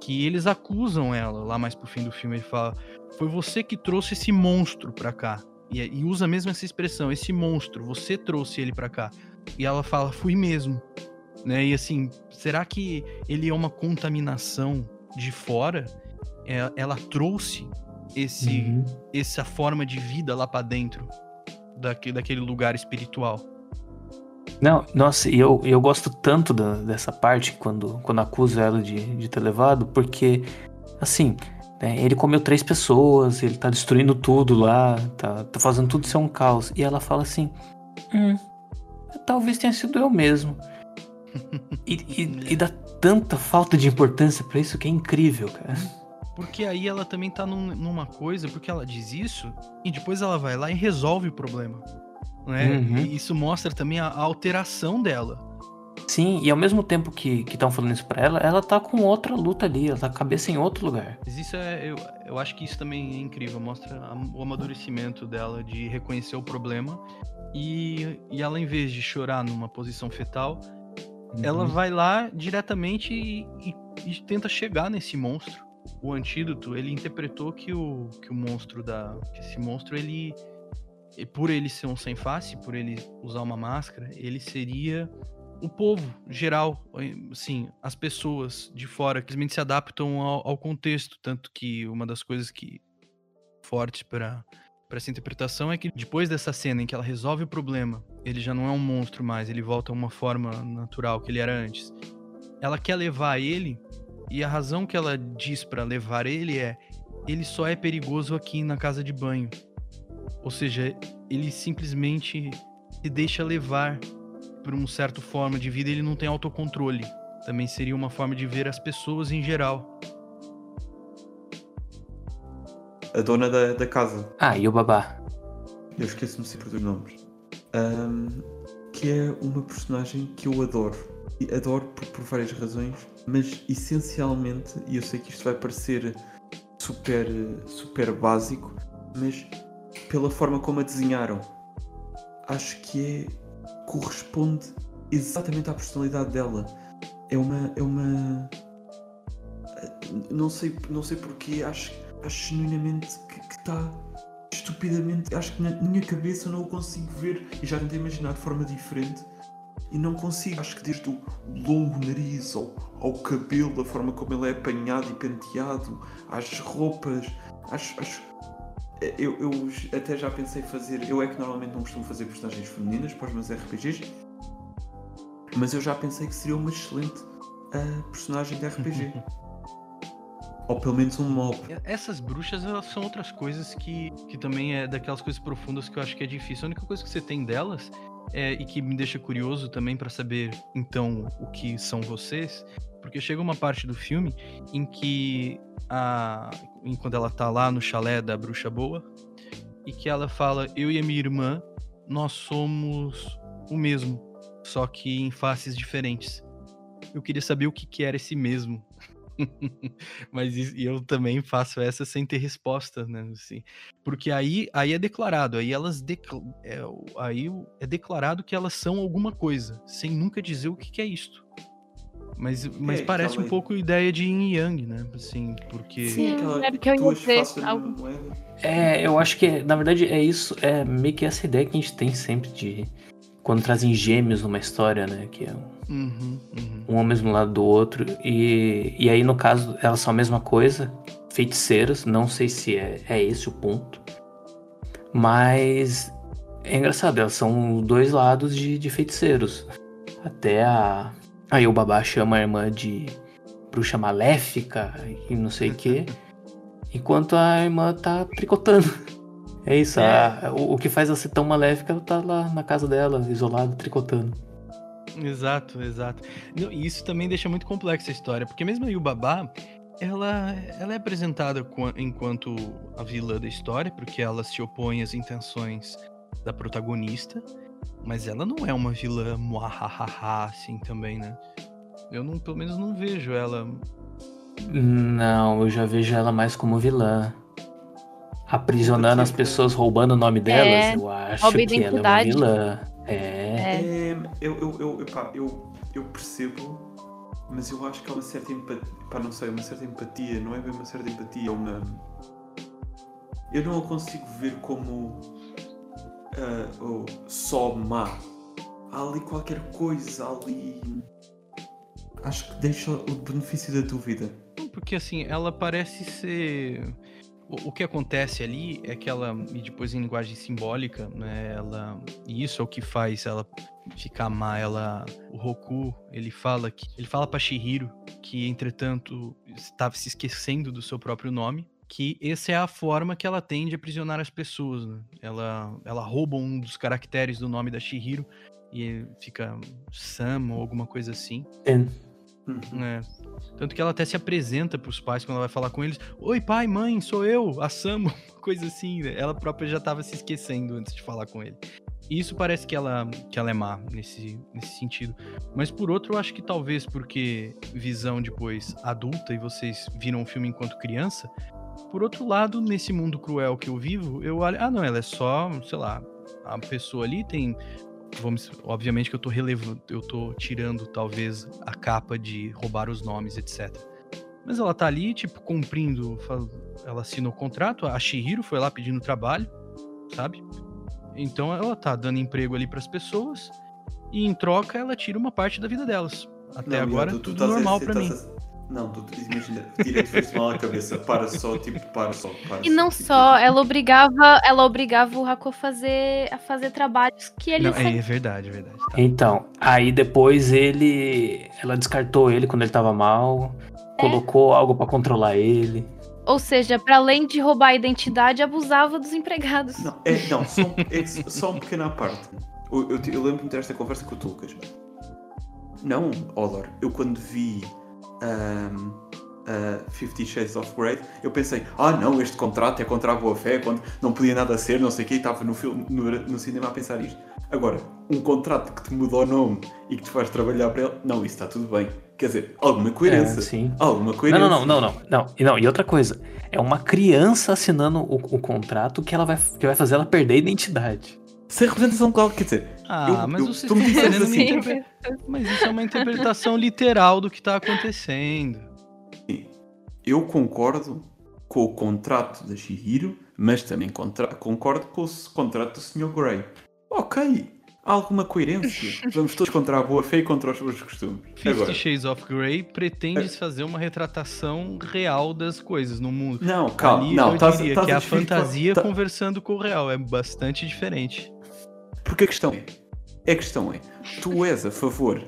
que eles acusam ela lá mais pro fim do filme. Ele fala: Foi você que trouxe esse monstro pra cá. E, e usa mesmo essa expressão: esse monstro, você trouxe ele pra cá. E ela fala: Fui mesmo. Né? E assim, será que ele é uma contaminação de fora? É, ela trouxe esse, Uhum. essa forma de vida lá pra dentro daquele, daquele lugar espiritual. Não, nossa, eu, eu gosto tanto da- dessa parte quando, quando acusa ela de, de ter levado, porque, assim, né, ele comeu três pessoas, ele tá destruindo tudo lá, tá, tá fazendo tudo ser um caos. E ela fala assim: Hum, talvez tenha sido eu mesmo. E, e, e dá tanta falta de importância pra isso que é incrível, cara. Porque aí ela também tá num- numa coisa, porque ela diz isso e depois ela vai lá e resolve o problema. Né? Uhum. E isso mostra também a, a alteração dela. Sim, e ao mesmo tempo que estão falando isso pra ela, ela tá com outra luta ali, ela tá com a cabeça em outro lugar. Mas isso é. Eu, eu acho que isso também é incrível, mostra a- o amadurecimento dela de reconhecer o problema. E, e ela, em vez de chorar numa posição fetal, ela Uhum. vai lá diretamente e, e- e tenta chegar nesse monstro. O antídoto, ele interpretou que o, que o monstro da. que esse monstro, ele. e Por ele ser um sem face, por ele usar uma máscara, ele seria o povo geral, assim, as pessoas de fora que simplesmente se adaptam ao, ao contexto. Tanto que uma das coisas que fortes para essa interpretação é que depois dessa cena em que ela resolve o problema, ele já não é um monstro mais, ele volta a uma forma natural que ele era antes. Ela quer levar ele e a razão que ela diz para levar ele é ele só é perigoso aqui na casa de banho. Ou seja, ele simplesmente se deixa levar por uma certa forma de vida, ele não tem autocontrole. Também seria uma forma de ver as pessoas em geral. A dona da, da casa. Ah, e o babá? Eu esqueço-me sempre dos nomes. Ahm, que é uma personagem que eu adoro. E adoro por, por várias razões, mas essencialmente, e eu sei que isto vai parecer super, super básico, mas pela forma como a desenharam, acho que é. corresponde exatamente à personalidade dela. É uma. É uma. Não sei, não sei porquê, acho, acho genuinamente que está estupidamente. Acho que na minha cabeça eu não o consigo ver e já tentei imaginar de forma diferente e não consigo. Acho que desde o longo nariz ao, ao cabelo, da forma como ele é apanhado e penteado, às roupas, acho. acho eu, eu até já pensei fazer. Eu é que normalmente não costumo fazer personagens femininas para os meus RPGs, mas eu já pensei que seria uma excelente ah, personagem de RPG. *laughs* Ou pelo menos um mob. Essas bruxas, elas são outras coisas que, que também é daquelas coisas profundas que eu acho que é difícil. A única coisa que você tem delas é, e que me deixa curioso também para saber, então, o que são vocês, porque chega uma parte do filme em que a enquanto ela tá lá no chalé da bruxa boa e que ela fala eu e a minha irmã nós somos o mesmo só que em faces diferentes eu queria saber o que que era esse mesmo *laughs* mas eu também faço essa sem ter resposta né assim porque aí aí é declarado aí elas decla- é, aí é declarado que elas são alguma coisa sem nunca dizer o que que é isto mas, mas É, parece um pouco ideia de yin yang, né? Assim, porque. Sim. aquela era o que eu ia dizer, algo- moeda. É, eu acho que, na verdade, é isso, é meio que essa ideia que a gente tem sempre de quando trazem gêmeos numa história, né? Que é um, Uhum, uhum. um ao mesmo lado do outro. E, e aí, no caso, elas são a mesma coisa, feiticeiras, não sei se é, é esse o ponto. Mas é engraçado, elas são dois lados de, de feiticeiros. Até a. Aí o babá chama a irmã de bruxa maléfica e não sei o quê. *laughs* Enquanto a irmã tá tricotando. É isso, É. a- o, o que faz ela ser tão maléfica, ela tá lá na casa dela, isolada, tricotando. Exato, exato. E isso também deixa muito complexa a história, porque mesmo aí o babá, ela, ela é apresentada qua- enquanto a vilã da história, porque ela se opõe às intenções da protagonista, mas ela não é uma vilã muahahaha, assim também, né? Eu não, pelo menos não vejo ela. Não, eu já vejo ela mais como vilã. Aprisionando as pessoas, roubando o nome delas, É, eu acho que ela é uma vilã. É. É. É, eu, eu, eu, epá, eu, eu percebo, mas eu acho que há uma certa empatia. Pá, não sei, uma certa empatia, não é bem uma certa empatia, é uma. Eu não a consigo ver como. oh, só má. Há ali qualquer coisa, há ali. acho que deixa o benefício da dúvida. Porque assim, ela parece ser. O, que acontece ali é que ela, e depois em linguagem simbólica, né, ela. E isso é o que faz ela ficar má. Ela. O Roku, ele fala que. Ele fala pra Shihiro que, entretanto, estava se esquecendo do seu próprio nome. Que essa é a forma que ela tem de aprisionar as pessoas. Né? Ela, ela rouba um dos caracteres do nome da Shihiro e fica Sam ou alguma coisa assim. Ten. Uhum. É. Tanto que ela até se apresenta pros pais quando ela vai falar com eles. Oi, pai, mãe, sou eu, a Sam, *laughs* uma coisa assim. né? Ela própria já tava se esquecendo antes de falar com ele. E isso parece que ela, que ela é má nesse, nesse sentido. Mas por outro, eu acho que talvez porque visão depois adulta e vocês viram o filme enquanto criança. Por outro lado, nesse mundo cruel que eu vivo, eu olho. Ah, não, ela é só, sei lá, a pessoa ali tem vamos, obviamente que eu tô relevando, eu tô tirando talvez a capa de roubar os nomes, etc. Mas ela tá ali, tipo, cumprindo, ela assinou o contrato, a Shihiro foi lá pedindo trabalho, sabe? Então ela tá dando emprego ali pras pessoas e em troca ela tira uma parte da vida delas. Até Não, agora tu- tu tudo a- normal pra mim. Não, tu imagina, tira-te fez mal a cabeça, para só, tipo, para só, para E não tipo, só, ela obrigava, ela obrigava o Rako a fazer, a fazer trabalhos que ele Não, sabia. é, é verdade, é verdade. tá. Então, aí depois ele. Ela descartou ele quando ele tava mal, colocou algo pra controlar ele. Ou seja, para além de roubar a identidade, abusava dos empregados. Não, é, não só, um- é só uma pequena parte. Eu, eu, eu lembro-me desta conversa com o Tulcas. Não, Odor, eu quando vi um, uh, Fifty Shades of Grey, eu pensei, ah não, este contrato é contra a boa fé, quando não podia nada ser, não sei o quê, e estava no, filme, no, no cinema a pensar isto. Agora, um contrato que te muda o nome e que te faz trabalhar para ele, não, isso está tudo bem. Quer dizer, alguma coerência. É, sim. Alguma coerência. não, não, não, não, não. E não. E outra coisa, é uma criança assinando o, o contrato que ela vai, que vai fazer ela perder a identidade. Sem representação legal, quer dizer, Ah, Eu- mas eu- vocês estão querendo me assim-. Mas isso é uma interpretação literal do que tá acontecendo. Eu concordo com o contrato da Shihiro, mas também contra- concordo com o contrato do Sr. Grey. Ok, há alguma coerência. *laughs* Vamos todos contra a boa fé e contra os bons costumes. Fifty Shades of Grey pretende fazer uma retratação real das coisas no mundo. não, calma, Ali não, eu estás- diria estás que é a fantasia tá- conversando com o real. É bastante diferente. Porque a questão é, a questão é, tu és a favor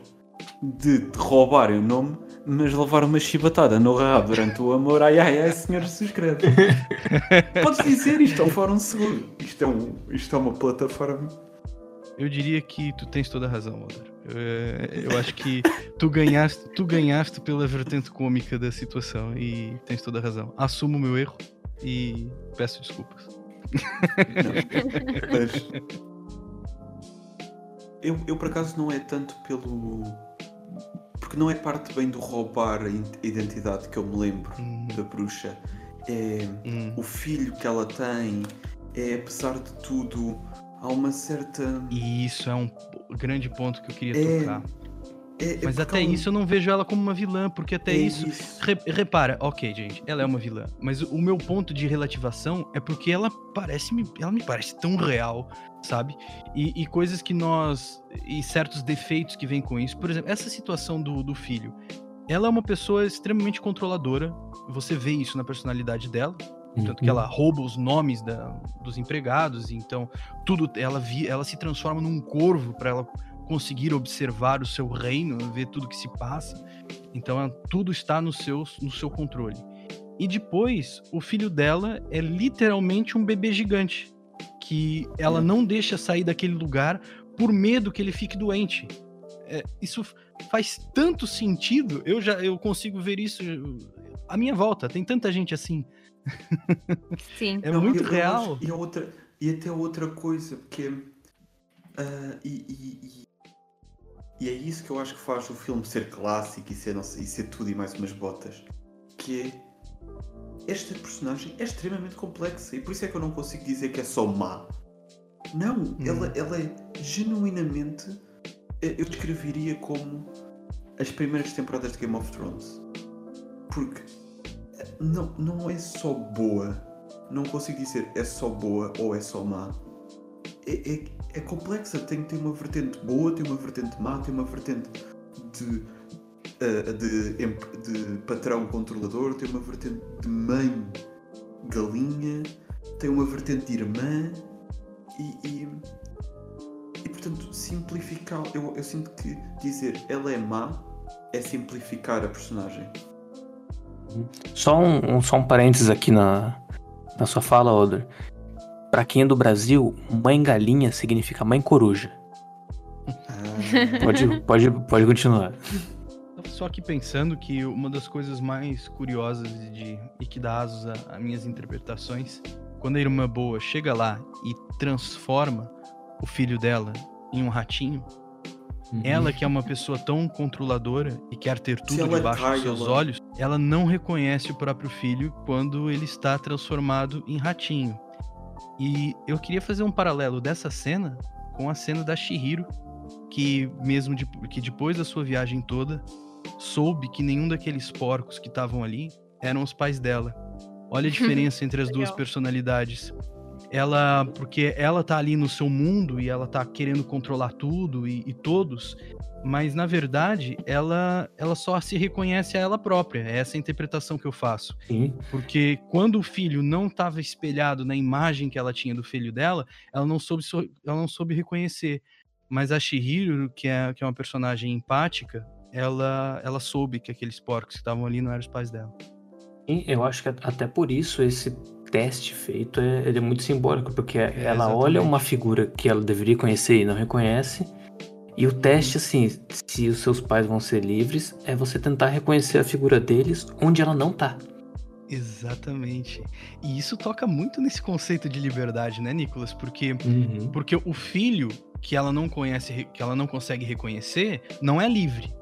de te roubarem o nome, mas levar uma chibatada no rabo durante o amor, ai ai ai, senhor Jesus credo. Podes dizer, isto é um fórum seguro. Isto é, um, isto é uma plataforma Eu diria que tu tens toda a razão, Walter. Eu, eu acho que tu ganhaste, tu ganhaste pela vertente cômica da situação e tens toda a razão. Assumo o meu erro e peço desculpas. Mas eu, eu por acaso não é tanto pelo. Porque não é parte bem do roubar a identidade que eu me lembro Hum, da bruxa. É hum. o filho que ela tem. É apesar de tudo. Há uma certa. E isso é um grande ponto que eu queria É, tocar. é- é Mas até um- isso eu não vejo ela como uma vilã, porque até é isso. Re- repara, ok, gente, ela é uma vilã. Mas o meu ponto de relativação é porque ela parece me, ela me parece tão real, sabe? E, e coisas que nós. E certos defeitos que vêm com isso. Por exemplo, essa situação do, do filho. Ela é uma pessoa extremamente controladora. Você vê isso na personalidade dela. Tanto que ela rouba os nomes da- dos empregados, então tudo ela vi, ela se transforma num corvo para ela conseguir observar o seu reino, ver tudo que se passa. Então ela- tudo está no seu, no seu controle. E depois, o filho dela é literalmente um bebê gigante que ela não deixa sair daquele lugar por medo que ele fique doente. É, isso faz tanto sentido. Eu já eu consigo ver isso à minha volta. Tem tanta gente assim. *laughs* Sim. É Não, muito real. e, outra, e até outra coisa, porque. ah, e, e- e- e é isso que eu acho que faz o filme ser clássico e ser, não sei, e ser tudo e mais umas botas. Que é. Esta personagem é extremamente complexa e por isso é que eu não consigo dizer que é só má. Não, Hum. ela, ela é genuinamente. eh, Eu descreveria como as primeiras temporadas de Game of Thrones. Porque eh, não, não é só boa. Não consigo dizer é só boa ou é só má. É, é, é complexa. Tem, tem uma vertente boa, tem uma vertente má, tem uma vertente de uh, de, de patrão controlador, tem uma vertente de mãe galinha, tem uma vertente de irmã e, e, e portanto simplificar. Eu, eu sinto que dizer ela é má é simplificar a personagem. Só um, um, só um parênteses aqui na, na sua fala, Oder. Pra quem é do Brasil, mãe galinha significa mãe coruja. Ah. Pode, pode, pode continuar. *laughs* Só que pensando que uma das coisas mais curiosas de, e que dá asas a, a minhas interpretações, quando a irmã boa chega lá e transforma o filho dela em um ratinho, Uhum. Ela, que é uma pessoa tão controladora e quer ter tudo debaixo dos seus olhos, ela não reconhece o próprio filho quando ele está transformado em ratinho. E eu queria fazer um paralelo dessa cena com a cena da Shihiro, que mesmo de, que depois da sua viagem toda, soube que nenhum daqueles porcos que estavam ali eram os pais dela. Olha a *laughs* diferença entre as duas personalidades ela porque ela tá ali no seu mundo e ela tá querendo controlar tudo e, e, todos, mas na verdade ela ela só se reconhece a ela própria. É essa a interpretação que eu faço. Sim. Porque quando o filho não estava espelhado na imagem que ela tinha do filho dela, ela não soube ela não soube reconhecer. Mas a Shihiro, que é, que é uma personagem empática, ela ela soube que aqueles porcos que estavam ali não eram os pais dela. Eu acho que até por isso esse teste feito é, é muito simbólico, porque é, ela exatamente. olha uma figura que ela deveria conhecer e não reconhece. E o teste, assim, se os seus pais vão ser livres, é você tentar reconhecer a figura deles onde ela não tá. Exatamente. E isso toca muito nesse conceito de liberdade, né, Nicolas? Porque, uhum. porque o filho que ela não conhece, que ela não consegue reconhecer, não é livre.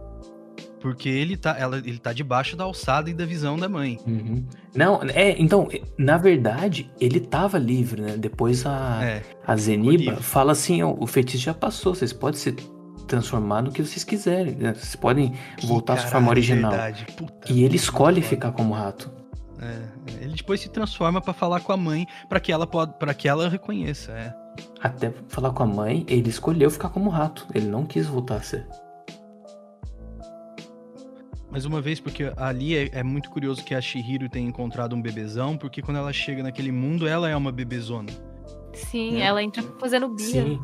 Porque ele tá, ela, ele tá debaixo da alçada e da visão da mãe. Uhum. Não, é, então, na verdade, ele tava livre, né? Depois a, é, a Zeniba fala assim: ó, o feitiço já passou, vocês podem se transformar no que vocês quiserem, né? Vocês podem que voltar à sua forma original. Puta, e ele escolhe ficar como rato. É, é, ele depois se transforma para falar com a mãe, para que ela para que ela reconheça, é. Até falar com a mãe, ele escolheu ficar como rato. Ele não quis voltar a ser. Mais uma vez, porque ali é, é, muito curioso que a Shihiro tenha encontrado um bebezão, porque quando ela chega naquele mundo, ela é uma bebezona. Sim, é. ela entra fazendo birra. Sim.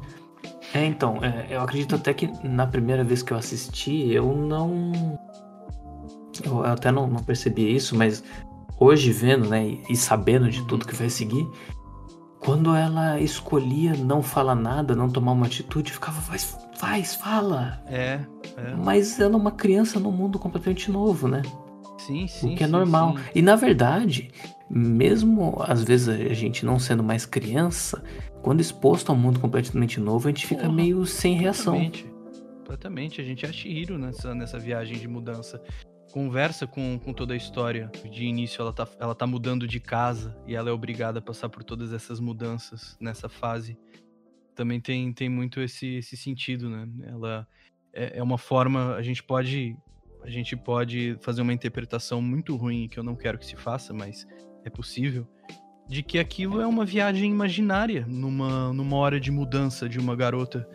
É, então, é, eu acredito até que na primeira vez que eu assisti, eu não. Eu até não, não percebi isso, mas hoje vendo, né, e, e sabendo de tudo que vai seguir, quando ela escolhia não falar nada, não tomar uma atitude, ficava, faz, faz, fala. É, é. Mas ela é uma criança num mundo completamente novo, né? Sim, sim. O que é sim, normal. Sim. E na verdade, mesmo às vezes a gente não sendo mais criança, quando exposto a um mundo completamente novo, a gente fica Porra, meio sem reação. Completamente. Completamente. A gente é Shihiro nessa, nessa viagem de mudança conversa com, com toda a história. De início, ela tá, ela tá mudando de casa e ela é obrigada a passar por todas essas mudanças nessa fase. Também tem, tem muito esse, esse sentido, né? Ela é, é uma forma. A gente pode. A gente pode fazer uma interpretação muito ruim que eu não quero que se faça, mas é possível. De que aquilo é uma viagem imaginária numa, numa hora de mudança de uma garota,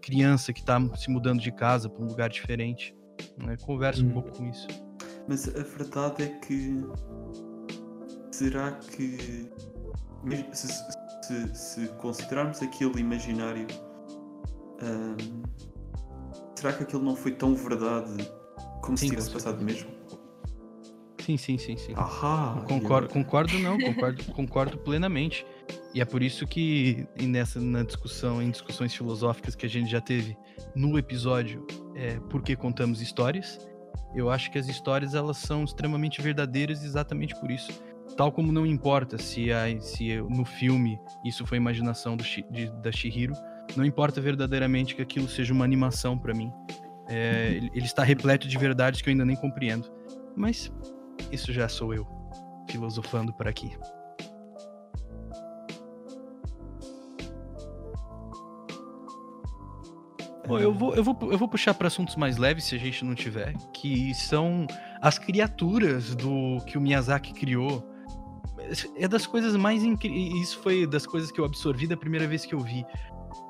criança que tá se mudando de casa para um lugar diferente. Né? Conversa hum. um pouco com isso. Mas a verdade é que será que se, se, se considerarmos aquilo imaginário, hum, será que aquilo não foi tão verdade como sim, se tivesse passado mesmo? Sim, sim, sim, sim. Ahá, concordo, concordo não, *laughs* concordo, concordo plenamente. E é por isso que nessa na discussão, em discussões filosóficas que a gente já teve no episódio, é, por que contamos histórias, eu acho que as histórias elas são extremamente verdadeiras exatamente por isso. Tal como não importa se, a, se no filme isso foi imaginação do, de, da Shihiro, não importa verdadeiramente que aquilo seja uma animação para mim. É, ele está repleto de verdades que eu ainda nem compreendo. Mas isso já sou eu, filosofando por aqui. Bom, eu vou, eu vou, eu vou puxar para assuntos mais leves, se a gente não tiver, que são as criaturas do que o Miyazaki criou. É das coisas mais incríveis. Isso foi das coisas que eu absorvi da primeira vez que eu vi.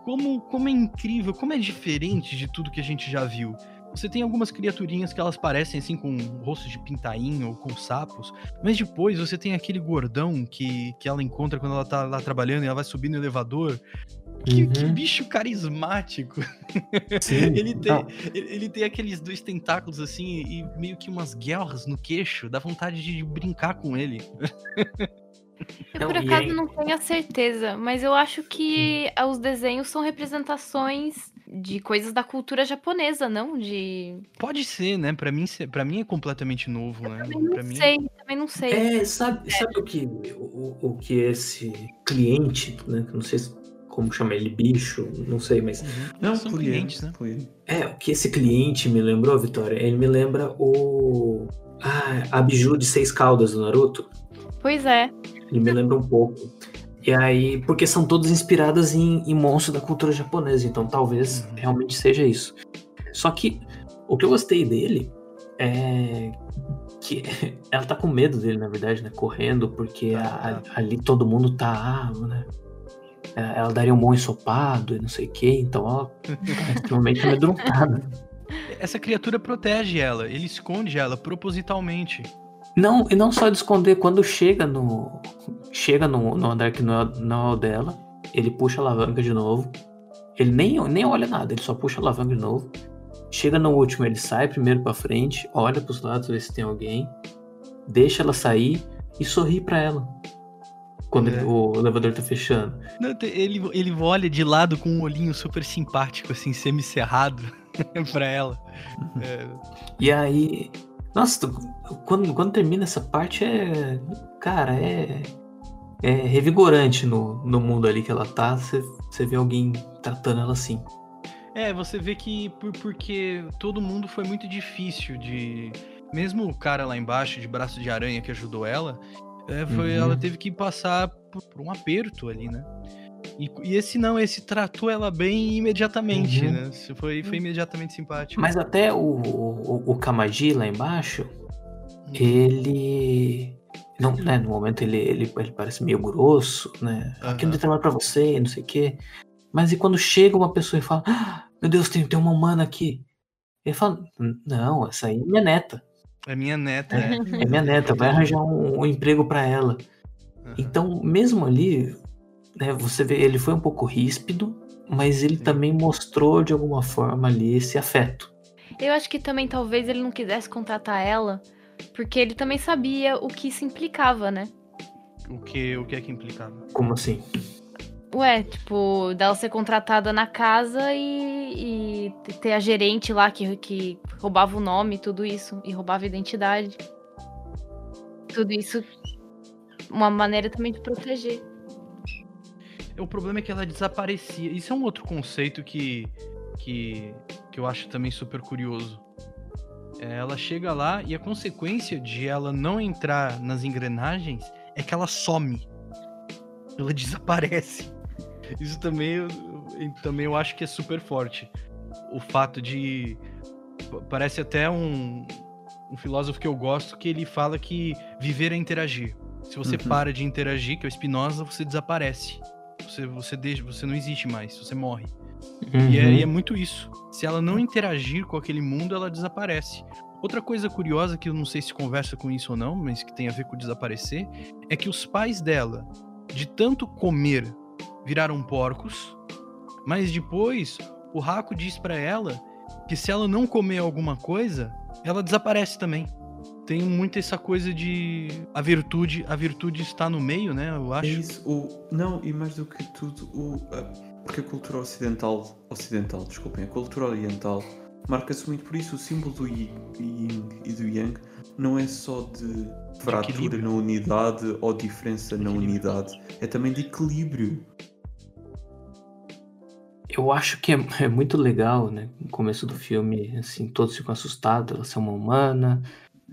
Como, como é incrível, como é diferente de tudo que a gente já viu. Você tem algumas criaturinhas que elas parecem assim com rostos de pintainho ou com sapos, mas depois você tem aquele gordão que, que ela encontra quando ela tá lá trabalhando e ela vai subir no elevador. Que, Uhum. que bicho carismático. *laughs* Sim, *laughs* ele, tem, não. ele, ele tem aqueles dois tentáculos assim e meio que umas guerras no queixo. Dá vontade de brincar com ele. Eu, Não, por acaso, não tenho a certeza, mas eu acho que os desenhos são representações de coisas da cultura japonesa, não? De. Pode ser, né? Pra mim, pra mim é completamente novo, né? Também Pra não mim, sei, também não sei. É, sabe, sabe o que o, o que esse cliente, né? que eu Não sei se- como chama ele, bicho, não sei, mas Uhum. Não, São cliente, clientes, né? cliente. é o que esse cliente me lembrou, Vitória. Ele me lembra o ah, a Biju de seis caudas do Naruto. Pois é. Ele me lembra um pouco. E aí, porque são todas inspiradas em, em monstros da cultura japonesa, então talvez Uhum. realmente seja isso. Só que o que eu gostei dele é que *laughs* ela tá com medo dele, na verdade, né? Correndo, porque Tá, a- tá. ali todo mundo tá, ah, né? É, Ela daria um bom ensopado e não sei o quê, então ela tá extremamente amedrontada. *laughs* Essa criatura protege ela, ele esconde ela propositalmente. Não, e não só de esconder, quando chega no. Chega no, no andar que não é, não é o dela, ele puxa a alavanca de novo. Ele nem, nem olha nada, ele só puxa a alavanca de novo. Chega no último, ele sai primeiro pra frente, olha pros lados, vê se tem alguém, deixa ela sair e sorri pra ela. Quando É. o elevador tá fechando. Não, Ele, ele olha de lado com um olhinho super simpático, assim, semicerrado *laughs* pra ela. É, E aí. Nossa, tu- quando, quando termina essa parte é. Cara, é. É revigorante no, no mundo ali que ela tá. Você você vê alguém tratando ela assim. É, você vê que por, porque todo mundo foi muito difícil de. Mesmo o cara lá embaixo, de braço de aranha que ajudou ela, é, foi, Uhum. ela teve que passar por, por um aperto ali, né? E, e esse não, esse tratou ela bem imediatamente, Uhum. né? Isso Foi, foi imediatamente simpático. Mas até o, o, o Kamaji lá embaixo, Uhum. ele. Não, né, no momento ele, ele, ele parece meio grosso, né? Aqui não tem trabalho pra você, não sei o quê. Mas e quando chega uma pessoa e fala: "Ah, Meu Deus, tem, tem uma humana aqui. Ele fala: Não, essa aí é minha neta. É minha neta, é. É minha neta, vai arranjar um, um emprego pra ela. Aham. Então, mesmo ali, né, você vê, ele foi um pouco ríspido, mas ele Sim. também mostrou de alguma forma ali esse afeto. Eu acho que também talvez ele não quisesse contratar ela, porque ele também sabia o que isso implicava, né? O, que, o que é que implicava? Como assim? Ué, tipo, dela ser contratada na casa e, e ter a gerente lá que, que roubava o nome e tudo isso, e roubava a identidade. Tudo isso, uma maneira também de proteger. O problema é que ela desaparecia. Isso é um outro conceito que, que, que eu acho também super curioso. É, ela chega lá e a consequência de ela não entrar nas engrenagens é que ela some. Ela *laughs* desaparece. Isso também, eu- também eu acho que é super forte. O fato de. pa- Parece até um, um filósofo que eu gosto que ele fala que viver é interagir. Se você Uhum. para de interagir, que é o Spinoza, você desaparece. Você, você, deixa, você não existe mais, você morre. E, é, Uhum. e é muito isso. Se ela não interagir com aquele mundo, ela desaparece. Outra coisa curiosa, que eu não sei se conversa com isso ou não, mas que tem a ver com desaparecer, é que os pais dela, de tanto comer, viraram porcos, mas depois o Raco diz pra ela que se ela não comer alguma coisa, ela desaparece também. Tem muito essa coisa de a virtude, a virtude está no meio, né? Eu É acho. isso, o, não, e mais do que tudo, o, porque a cultura ocidental, ocidental, desculpem, a cultura oriental marca-se muito por isso, o símbolo do Yi- Yin e do Yang não é só de fratura equilíbrio. na unidade ou diferença na unidade, é também de equilíbrio. Eu acho que é, *laughs* é muito legal, né? No começo do filme, assim, todos ficam assustados, ela é uma humana,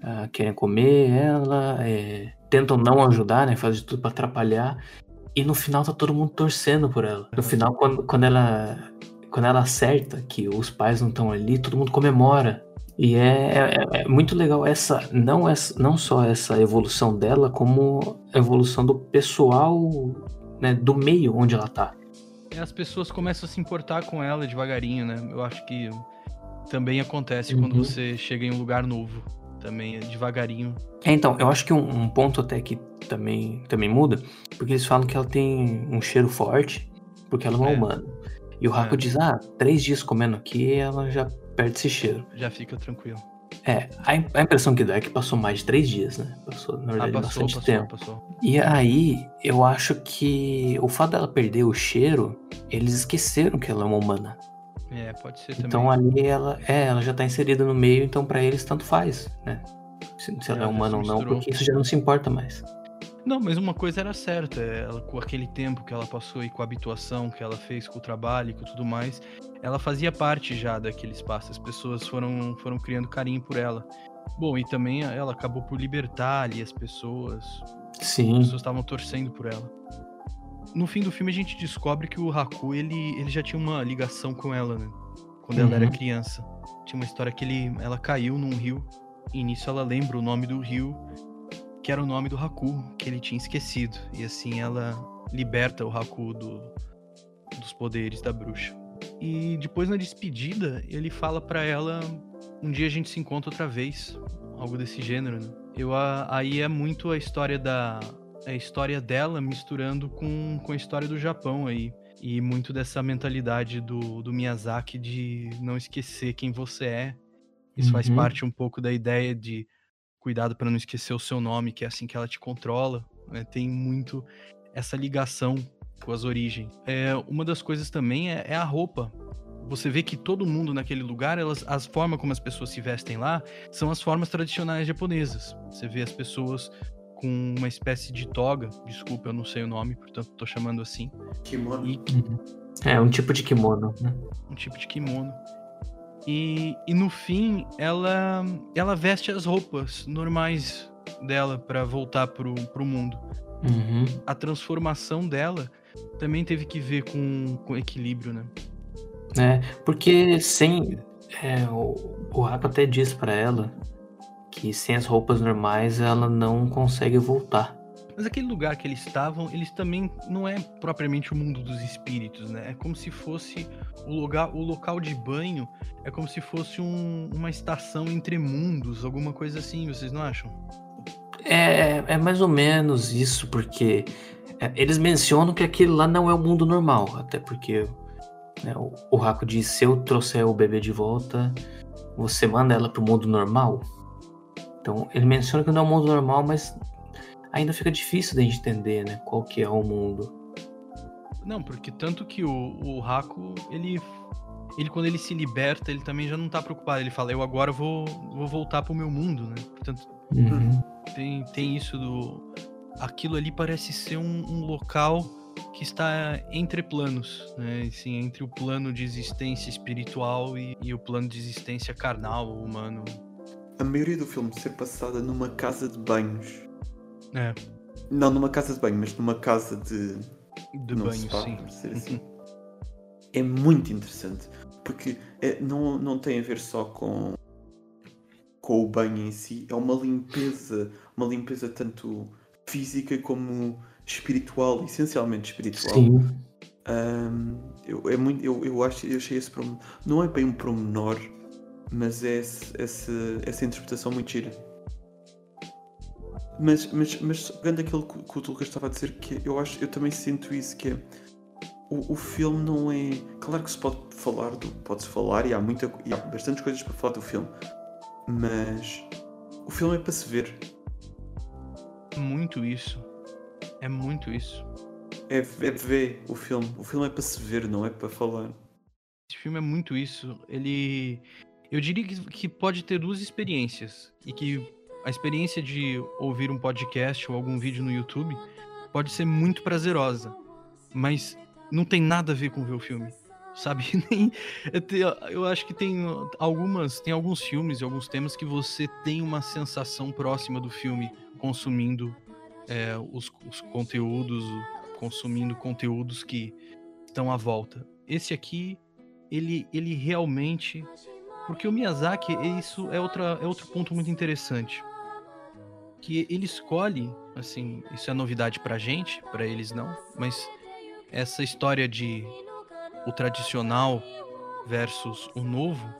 ah, querem comer ela, é, tentam não ajudar, né? Fazem de tudo pra atrapalhar. E no final tá todo mundo torcendo por ela. No final, quando, quando ela quando ela acerta que os pais não estão ali, todo mundo comemora. E é, é- é muito legal essa não, essa, não só essa evolução dela, como a evolução do pessoal, né, do meio onde ela tá. E as pessoas começam a se importar com ela devagarinho, né? Eu acho que também acontece Uhum. quando você chega em um lugar novo. Também é devagarinho. É, então, eu acho que um, um ponto até que também, também muda, porque eles falam que ela tem um cheiro forte, porque ela não é, É. humana. E o Raku É. diz, ah, três dias comendo aqui, ela já perde esse cheiro. Já fica tranquilo. É, a, a impressão que dá é que passou mais de três dias, né? Passou, na Ah, verdade, passou, bastante passou, tempo. passou. E aí, eu acho que o fato dela perder o cheiro, eles esqueceram que ela é uma humana. É, pode ser também. Então ali ela, é, ela já tá inserida no meio, então pra eles tanto faz, né? Se, se ela É, é já humana ou não, porque isso já não se importa mais. Não, mas uma coisa era certa, ela, com aquele tempo que ela passou e com a habituação que ela fez com o trabalho e com tudo mais, ela fazia parte já daquele espaço, as pessoas foram, foram criando carinho por ela. Bom, e também ela acabou por libertar ali as pessoas, as Sim. pessoas estavam torcendo por ela. No fim do filme a gente descobre que o Haku, ele, ele já tinha uma ligação com ela, né? Quando ela era Uhum. criança. Tinha uma história que ele, ela caiu num rio, e nisso ela lembra o nome do rio, que era o nome do Haku, que ele tinha esquecido. E assim ela liberta o Haku do, dos poderes da bruxa. E depois na despedida, ele fala pra ela: um dia a gente se encontra outra vez. Algo desse gênero, né? Eu, aí é muito a história da. A história dela misturando com, com a história do Japão aí. E muito dessa mentalidade do, do Miyazaki de não esquecer quem você é. Isso faz Uhum. parte um pouco da ideia de cuidado para não esquecer o seu nome, que é assim que ela te controla. né? Tem muito essa ligação com as origens. É, uma das coisas também é, é a roupa. Você vê que todo mundo naquele lugar, elas, as formas como as pessoas se vestem lá são as formas tradicionais japonesas. Você vê as pessoas com uma espécie de toga, desculpa, eu não sei o nome, portanto tô chamando assim, Kimono. e É um tipo de kimono, né? um tipo de kimono. E, e no fim, ela ela veste as roupas normais dela pra voltar pro, pro mundo. Uhum. A transformação dela também teve que ver com, com equilíbrio, né? É, porque sem. é, o, o Raku até diz pra ela que sem as roupas normais ela não consegue voltar. Mas aquele lugar que eles estavam, eles também não é propriamente o mundo dos espíritos, né? É como se fosse o lugar, o local de banho é como se fosse um- uma estação entre mundos, alguma coisa assim, vocês não acham? É, é mais ou menos isso, porque é, eles mencionam que aquele lá não é o mundo normal, até porque né, o, o Raku diz: se eu trouxer o bebê de volta, você manda ela pro mundo normal. Então ele menciona que não é o mundo normal, mas ainda fica difícil gente entender, né, qual que é o mundo. Não, porque tanto que o, o Haku, ele, ele quando ele se liberta, ele também já não tá preocupado. Ele fala, eu agora vou, vou voltar pro meu mundo, né? Portanto, Uhum. tem, tem isso do. Aquilo ali parece ser um, um local que está entre planos, né? Assim, entre o plano de existência espiritual e, e o plano de existência carnal, humano. A maioria do filme ser passada numa casa de banhos. É, Não numa casa de banho, mas numa casa de. num banho, spa, sim. por dizer assim. é muito interessante. Porque é- não, não tem a ver só com, com o banho em si, é uma limpeza, uma limpeza tanto física como espiritual, essencialmente espiritual. Sim. Ahm, eu, é muito, eu, eu, acho, eu achei esse promenor, não é bem um promenor, mas é esse, esse, essa interpretação muito gira. Mas, mas, mas pegando aquilo que, que o Lucas estava a dizer, que eu acho, eu também sinto isso, que é o, o filme não é. Claro que se pode falar do. Pode-se falar e há muita e há bastantes coisas para falar do filme. Mas o filme é para se ver. Muito isso. É muito isso. É, é ver o filme. O filme é para se ver, não é para falar. Esse filme é muito isso. Ele. Eu diria que, que pode ter duas experiências. E que a experiência de ouvir um podcast ou algum vídeo no YouTube pode ser muito prazerosa. Mas não tem nada a ver com ver o filme. Sabe? *laughs* Nem- eu acho que tem algumas. Tem alguns filmes e alguns temas que você tem uma sensação próxima do filme consumindo é, os, os conteúdos, consumindo conteúdos que estão à volta. Esse aqui ele, ele realmente. Porque o Miyazaki, isso é, outra, é outro ponto muito interessante. Que ele escolhe, assim, isso é novidade pra gente, pra eles não, mas essa história de o tradicional versus o novo,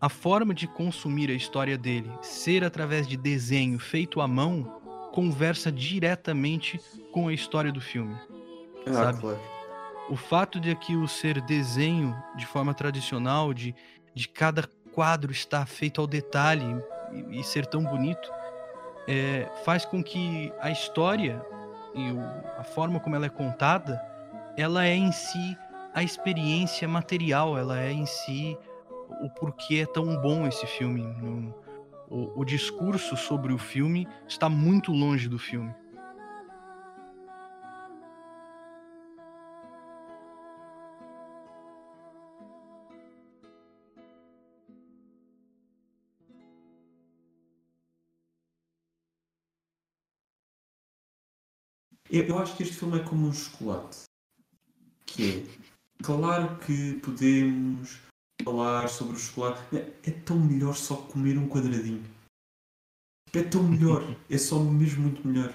a forma de consumir a história dele ser através de desenho feito à mão conversa diretamente com a história do filme. Ah, Sabe? claro. O fato de aquilo ser desenho de forma tradicional, de, de cada quadro estar feito ao detalhe e, e ser tão bonito, é, faz com que a história e o- a forma como ela é contada, ela é em si a experiência material, ela é em si o porquê é tão bom esse filme. O, o discurso sobre o filme está muito longe do filme. Eu, eu acho que este filme é como um chocolate. Que é, claro que podemos falar sobre o chocolate. É, é tão melhor só comer um quadradinho. É tão melhor. É só mesmo muito melhor.